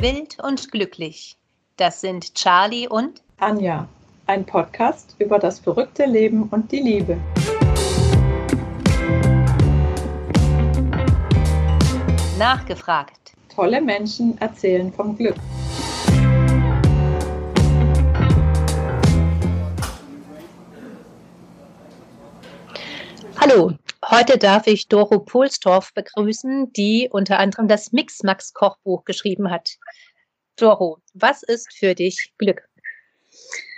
Wild und glücklich. Das sind Charlie und Anja, ein Podcast über das verrückte Leben und die Liebe. Nachgefragt. Tolle Menschen erzählen vom Glück. Hallo, heute darf ich Doro Pohlstorff begrüßen, die unter anderem das Mixmax Kochbuch geschrieben hat. Doro, was ist für dich Glück?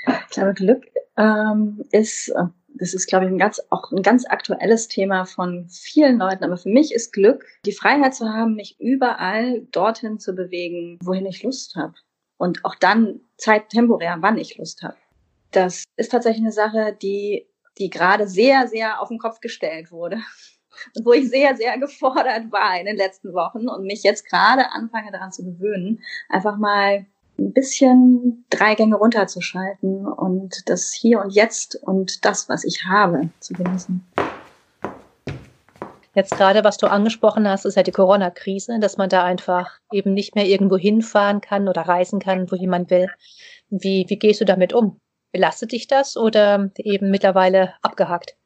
Ich glaube, Glück ähm, ist, das ist, glaube ich, ein ganz, auch ein ganz aktuelles Thema von vielen Leuten. Aber für mich ist Glück, die Freiheit zu haben, mich überall dorthin zu bewegen, wohin ich Lust habe. Und auch dann Zeit temporär, wann ich Lust habe. Das ist tatsächlich eine Sache, die die gerade sehr, sehr auf den Kopf gestellt wurde. Und wo ich sehr, sehr gefordert war in den letzten Wochen und mich jetzt gerade anfange daran zu gewöhnen, einfach mal ein bisschen drei Gänge runterzuschalten und das Hier und Jetzt und das, was ich habe, zu genießen. Jetzt gerade, was du angesprochen hast, ist ja die Corona-Krise, dass man da einfach eben nicht mehr irgendwo hinfahren kann oder reisen kann, wo jemand will. Wie, wie gehst du damit um? Belastet dich das oder eben mittlerweile abgehakt?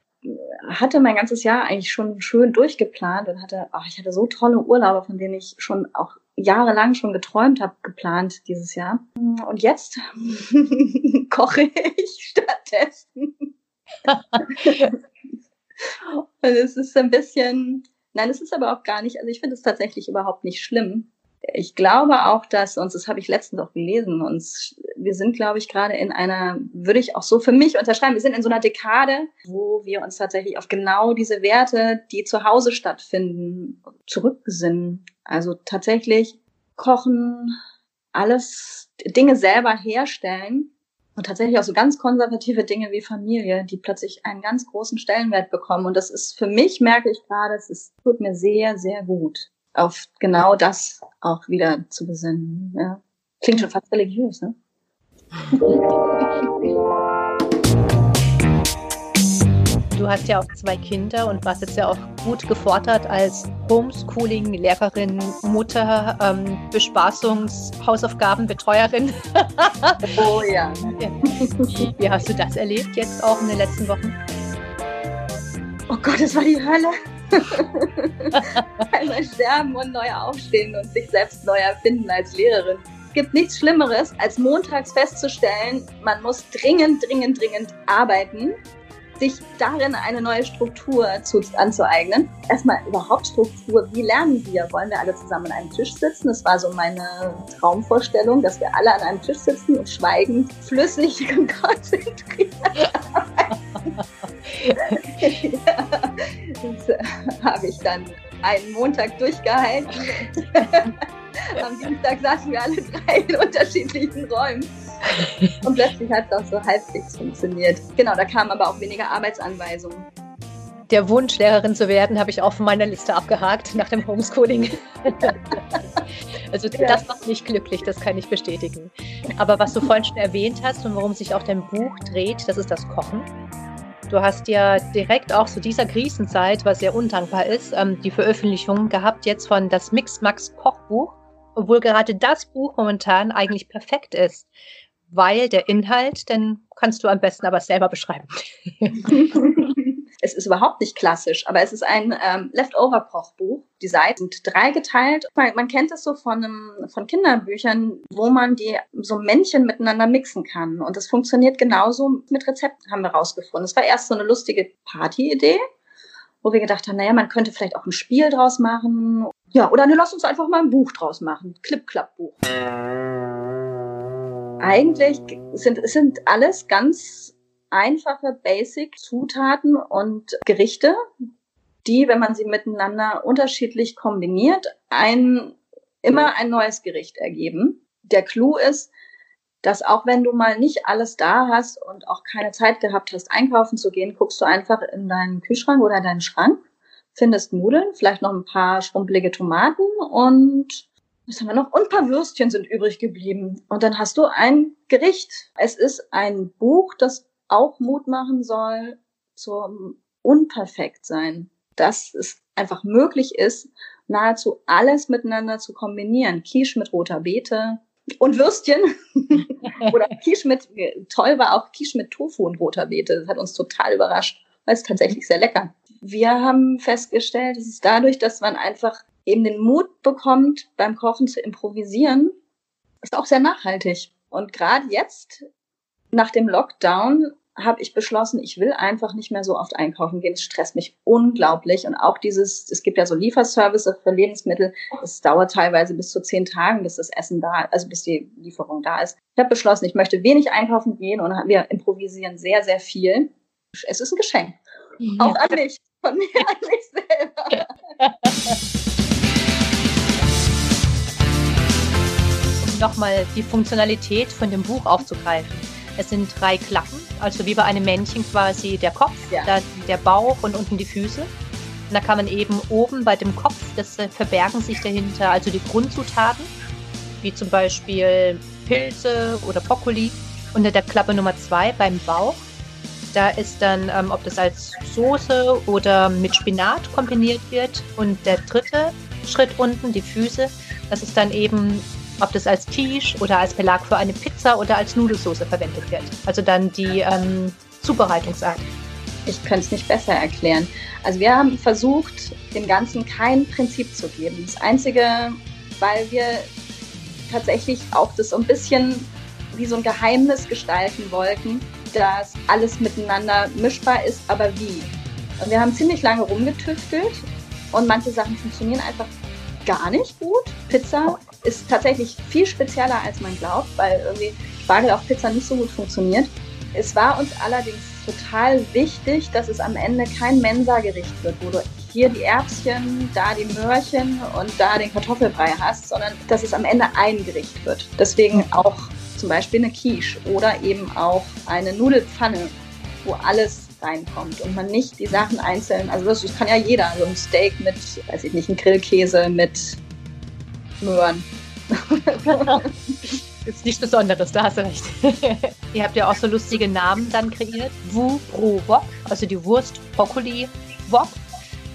Hatte mein ganzes Jahr eigentlich schon schön durchgeplant und hatte, ach, ich hatte so tolle Urlaube, von denen ich schon auch jahrelang schon geträumt habe, geplant dieses Jahr. Und jetzt koche ich stattdessen. und es ist ein bisschen, nein, es ist aber auch gar nicht, also ich finde es tatsächlich überhaupt nicht schlimm, ich glaube auch, dass uns, das habe ich letztens auch gelesen, uns, wir sind, glaube ich, gerade in einer, würde ich auch so für mich unterschreiben, wir sind in so einer Dekade, wo wir uns tatsächlich auf genau diese Werte, die zu Hause stattfinden, zurückbesinnen. Also tatsächlich kochen, alles Dinge selber herstellen und tatsächlich auch so ganz konservative Dinge wie Familie, die plötzlich einen ganz großen Stellenwert bekommen. Und das ist für mich, merke ich gerade, es tut mir sehr, sehr gut auf genau das auch wieder zu besinnen. Ja. Klingt schon fast religiös, ne? Du hast ja auch zwei Kinder und warst jetzt ja auch gut gefordert als Homeschooling-Lehrerin, Mutter, ähm, Bespaßungs-, Hausaufgabenbetreuerin. oh ja. Wie, wie hast du das erlebt jetzt auch in den letzten Wochen? Oh Gott, das war die Hölle. Einmal sterben und neu aufstehen und sich selbst neu erfinden als Lehrerin. Es gibt nichts Schlimmeres, als montags festzustellen, man muss dringend, dringend, dringend arbeiten, sich darin eine neue Struktur zu, anzueignen. Erstmal überhaupt Struktur. Wie lernen wir? Wollen wir alle zusammen an einem Tisch sitzen? Das war so meine Traumvorstellung, dass wir alle an einem Tisch sitzen und schweigend, flüssig und konzentriert ja, das äh, habe ich dann einen Montag durchgehalten. Am Dienstag saßen wir alle drei in unterschiedlichen Räumen. Und plötzlich hat es auch so halbwegs funktioniert. Genau, da kamen aber auch weniger Arbeitsanweisungen. Der Wunsch, Lehrerin zu werden, habe ich auch von meiner Liste abgehakt nach dem Homeschooling. also ja. das macht mich glücklich, das kann ich bestätigen. Aber was du vorhin schon erwähnt hast und worum sich auch dein Buch dreht, das ist das Kochen. Du hast ja direkt auch zu dieser Krisenzeit, was sehr undankbar ist, ähm, die Veröffentlichung gehabt jetzt von das Mix Max Kochbuch, obwohl gerade das Buch momentan eigentlich perfekt ist, weil der Inhalt, den kannst du am besten aber selber beschreiben. Es ist überhaupt nicht klassisch, aber es ist ein ähm, Leftover-Kochbuch. Die Seiten sind dreigeteilt. Man, man kennt es so von, einem, von Kinderbüchern, wo man die so Männchen miteinander mixen kann. Und das funktioniert genauso mit Rezepten, haben wir rausgefunden. Es war erst so eine lustige Party-Idee, wo wir gedacht haben, naja, man könnte vielleicht auch ein Spiel draus machen. Ja, oder ne, lass uns einfach mal ein Buch draus machen. Clip-Clap-Buch. Eigentlich sind, sind alles ganz einfache Basic-Zutaten und Gerichte, die, wenn man sie miteinander unterschiedlich kombiniert, ein, immer ein neues Gericht ergeben. Der Clou ist, dass auch wenn du mal nicht alles da hast und auch keine Zeit gehabt hast, einkaufen zu gehen, guckst du einfach in deinen Kühlschrank oder deinen Schrank, findest Nudeln, vielleicht noch ein paar schrumpelige Tomaten und was haben wir noch? Und ein paar Würstchen sind übrig geblieben. Und dann hast du ein Gericht. Es ist ein Buch, das auch Mut machen soll zum Unperfektsein. Das ist einfach möglich ist, nahezu alles miteinander zu kombinieren. Quiche mit roter Beete und Würstchen. Oder Quiche mit, toll war auch Quiche mit Tofu und roter Beete. Das hat uns total überrascht, weil es tatsächlich sehr lecker. Wir haben festgestellt, es ist dadurch, dass man einfach eben den Mut bekommt, beim Kochen zu improvisieren, ist auch sehr nachhaltig. Und gerade jetzt, nach dem Lockdown, habe ich beschlossen, ich will einfach nicht mehr so oft einkaufen gehen. Es stresst mich unglaublich. Und auch dieses, es gibt ja so Lieferservice für Lebensmittel. Es dauert teilweise bis zu zehn Tagen, bis das Essen da, also bis die Lieferung da ist. Ich habe beschlossen, ich möchte wenig einkaufen gehen und wir improvisieren sehr, sehr viel. Es ist ein Geschenk. Ja. Auch an mich, von mir an mich selber. nochmal die Funktionalität von dem Buch aufzugreifen. Es sind drei Klappen, also wie bei einem Männchen quasi der Kopf, ja. dann der Bauch und unten die Füße. Und da kann man eben oben bei dem Kopf, das äh, verbergen sich dahinter also die Grundzutaten, wie zum Beispiel Pilze oder Brokkoli. Unter der Klappe Nummer zwei beim Bauch, da ist dann, ähm, ob das als Soße oder mit Spinat kombiniert wird. Und der dritte Schritt unten, die Füße, das ist dann eben ob das als Quiche oder als Belag für eine Pizza oder als Nudelsauce verwendet wird. Also dann die ähm, Zubereitungsart. Ich könnte es nicht besser erklären. Also wir haben versucht, dem Ganzen kein Prinzip zu geben. Das Einzige, weil wir tatsächlich auch das so ein bisschen wie so ein Geheimnis gestalten wollten, dass alles miteinander mischbar ist, aber wie. Und wir haben ziemlich lange rumgetüftelt und manche Sachen funktionieren einfach gar nicht gut. Pizza ist tatsächlich viel spezieller, als man glaubt, weil irgendwie Spargel auf Pizza nicht so gut funktioniert. Es war uns allerdings total wichtig, dass es am Ende kein Mensa-Gericht wird, wo du hier die Erbschen, da die Möhrchen und da den Kartoffelbrei hast, sondern dass es am Ende ein Gericht wird. Deswegen auch zum Beispiel eine Quiche oder eben auch eine Nudelpfanne, wo alles reinkommt und man nicht die Sachen einzeln, also das, kann ja jeder, so ein Steak mit, weiß ich nicht, ein Grillkäse mit Möhren. ist nichts Besonderes, da hast du recht. Ihr habt ja auch so lustige Namen dann kreiert. Wu Pro Wok, also die Wurst Brokkoli Wok.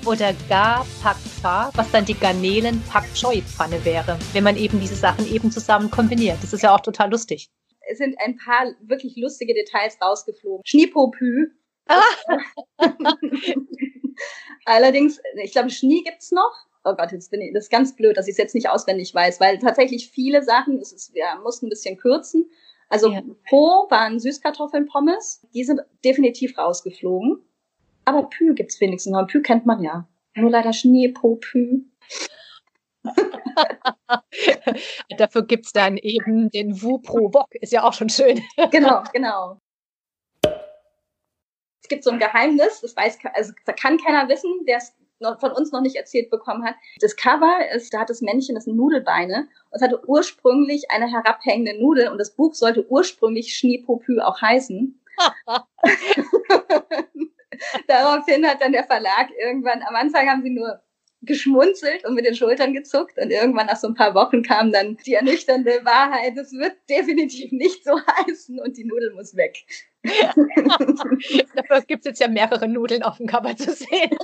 Oder Ga Pak Pha, was dann die Garnelen Pak Choi Pfanne wäre, wenn man eben diese Sachen eben zusammen kombiniert. Das ist ja auch total lustig. Es sind ein paar wirklich lustige Details rausgeflogen. Schniepopü. Ah. Allerdings, ich glaube, Schnie gibt's noch oh Gott, jetzt bin ich, das ist ganz blöd, dass ich es jetzt nicht auswendig weiß, weil tatsächlich viele Sachen, es ist, wir mussten ein bisschen kürzen. Also ja. Po waren Süßkartoffeln, Pommes, die sind definitiv rausgeflogen. Aber Pü gibt's wenigstens noch. Pü kennt man ja. Nur leider Schnee, Po, Pü. Dafür gibt's dann eben den Wu pro Wok, ist ja auch schon schön. genau, genau. Es gibt so ein Geheimnis, das weiß, also da kann keiner wissen, der es noch von uns noch nicht erzählt bekommen hat. Das Cover ist, da hat das Männchen, das sind Nudelbeine und es hatte ursprünglich eine herabhängende Nudel und das Buch sollte ursprünglich Schneepopü auch heißen. Daraufhin hat dann der Verlag irgendwann, am Anfang haben sie nur geschmunzelt und mit den Schultern gezuckt und irgendwann nach so ein paar Wochen kam dann die ernüchternde Wahrheit, es wird definitiv nicht so heißen und die Nudel muss weg. Dafür gibt es jetzt ja mehrere Nudeln auf dem Cover zu sehen.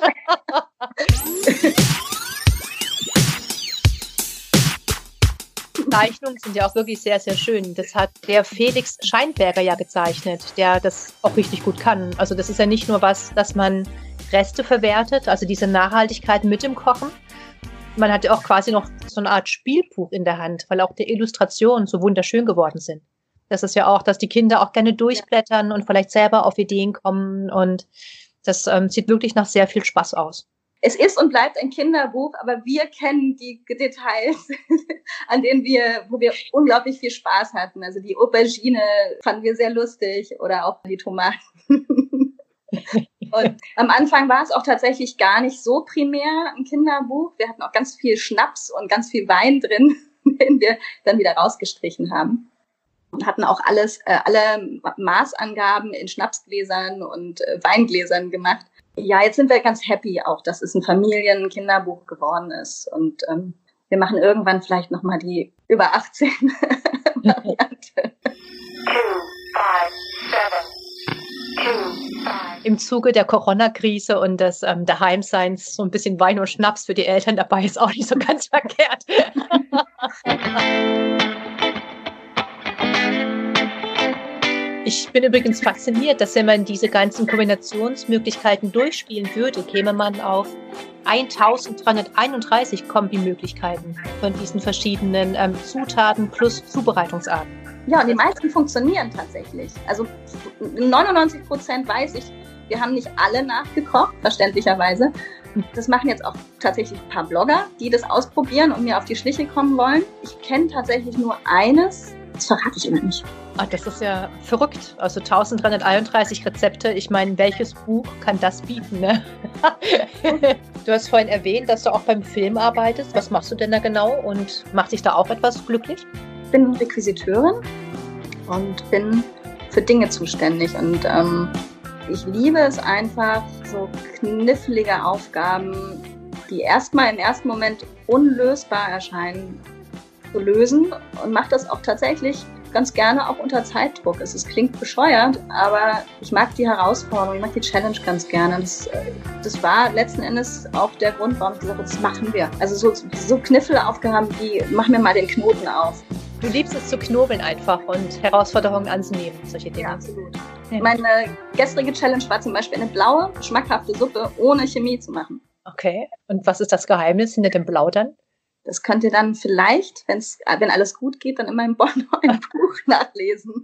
Zeichnungen sind ja auch wirklich sehr, sehr schön. Das hat der Felix Scheinberger ja gezeichnet, der das auch richtig gut kann. Also das ist ja nicht nur was, dass man Reste verwertet, also diese Nachhaltigkeit mit dem Kochen. Man hat ja auch quasi noch so eine Art Spielbuch in der Hand, weil auch die Illustrationen so wunderschön geworden sind. Das ist ja auch, dass die Kinder auch gerne durchblättern und vielleicht selber auf Ideen kommen und das ähm, sieht wirklich nach sehr viel Spaß aus es ist und bleibt ein Kinderbuch, aber wir kennen die Details, an denen wir, wo wir unglaublich viel Spaß hatten. Also die Aubergine fanden wir sehr lustig oder auch die Tomaten. Und am Anfang war es auch tatsächlich gar nicht so primär ein Kinderbuch. Wir hatten auch ganz viel Schnaps und ganz viel Wein drin, den wir dann wieder rausgestrichen haben. Und hatten auch alles, äh, alle Maßangaben in Schnapsgläsern und äh, Weingläsern gemacht. Ja, jetzt sind wir ganz happy auch, dass es ein Familien-Kinderbuch geworden ist. Und ähm, wir machen irgendwann vielleicht nochmal die über 18 Variante. Im Zuge der Corona-Krise und des ähm, Daheimseins so ein bisschen Wein und Schnaps für die Eltern dabei ist auch nicht so ganz verkehrt. Ich bin übrigens fasziniert, dass wenn man diese ganzen Kombinationsmöglichkeiten durchspielen würde, käme man auf 1331 Kombimöglichkeiten von diesen verschiedenen ähm, Zutaten plus Zubereitungsarten. Ja, und die meisten funktionieren tatsächlich. Also 99 Prozent weiß ich, wir haben nicht alle nachgekocht, verständlicherweise. Das machen jetzt auch tatsächlich ein paar Blogger, die das ausprobieren und mir auf die Schliche kommen wollen. Ich kenne tatsächlich nur eines, das verrate ich immer nicht. Ah, das ist ja verrückt. Also 1331 Rezepte. Ich meine, welches Buch kann das bieten? Ne? du hast vorhin erwähnt, dass du auch beim Film arbeitest. Was machst du denn da genau und macht dich da auch etwas glücklich? Ich bin Requisiteurin und bin für Dinge zuständig. Und ähm, ich liebe es einfach, so knifflige Aufgaben, die erstmal im ersten Moment unlösbar erscheinen, zu lösen und mache das auch tatsächlich ganz gerne auch unter Zeitdruck. Es, es klingt bescheuert, aber ich mag die Herausforderung, ich mag die Challenge ganz gerne. Das, äh, das war letzten Endes auch der Grund, warum ich gesagt habe, das machen wir. Also so, so Kniffelaufgaben wie, mach mir mal den Knoten auf. Du liebst es zu knobeln einfach und Herausforderungen anzunehmen, solche Dinge. Ja, absolut. Ja. Meine gestrige Challenge war zum Beispiel eine blaue, schmackhafte Suppe ohne Chemie zu machen. Okay. Und was ist das Geheimnis hinter dem Blau dann? Das könnt ihr dann vielleicht, wenn's, wenn alles gut geht, dann immer im Bornholm Buch nachlesen.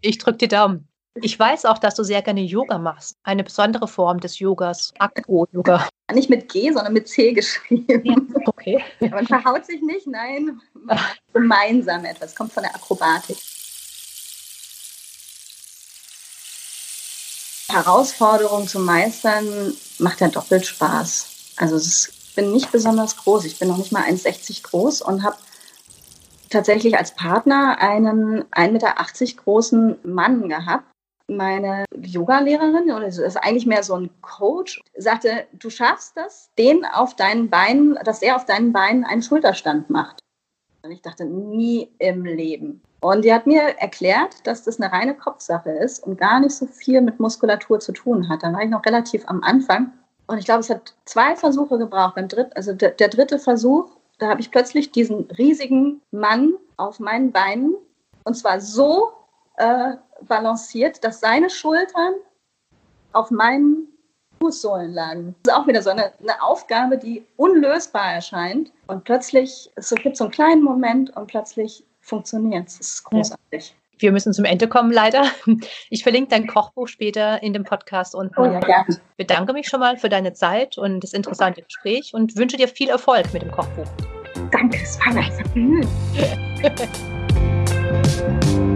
Ich drücke die Daumen. Ich weiß auch, dass du sehr gerne Yoga machst. Eine besondere Form des Yogas, Akro-Yoga. Nicht mit G, sondern mit C geschrieben. Ja, okay. Man verhaut sich nicht, nein. Gemeinsam etwas. Kommt von der Akrobatik. Herausforderung zu meistern macht ja doppelt Spaß. Also es ist bin nicht besonders groß. Ich bin noch nicht mal 1,60 groß und habe tatsächlich als Partner einen 1,80 Meter großen Mann gehabt. Meine Yoga-Lehrerin, oder ist eigentlich mehr so ein Coach, sagte, du schaffst das, den auf deinen Beinen, dass er auf deinen Beinen einen Schulterstand macht. Und ich dachte, nie im Leben. Und die hat mir erklärt, dass das eine reine Kopfsache ist und gar nicht so viel mit Muskulatur zu tun hat. Da war ich noch relativ am Anfang und ich glaube, es hat zwei Versuche gebraucht. Beim dritten, also der, der dritte Versuch, da habe ich plötzlich diesen riesigen Mann auf meinen Beinen und zwar so äh, balanciert, dass seine Schultern auf meinen Fußsohlen lagen. Das ist auch wieder so eine, eine Aufgabe, die unlösbar erscheint. Und plötzlich, es gibt so einen kleinen Moment und plötzlich funktioniert es. Es ist großartig. Wir müssen zum Ende kommen, leider. Ich verlinke dein Kochbuch später in dem Podcast und oh, ja, gerne. bedanke mich schon mal für deine Zeit und das interessante Gespräch und wünsche dir viel Erfolg mit dem Kochbuch. Danke, es war Vergnügen.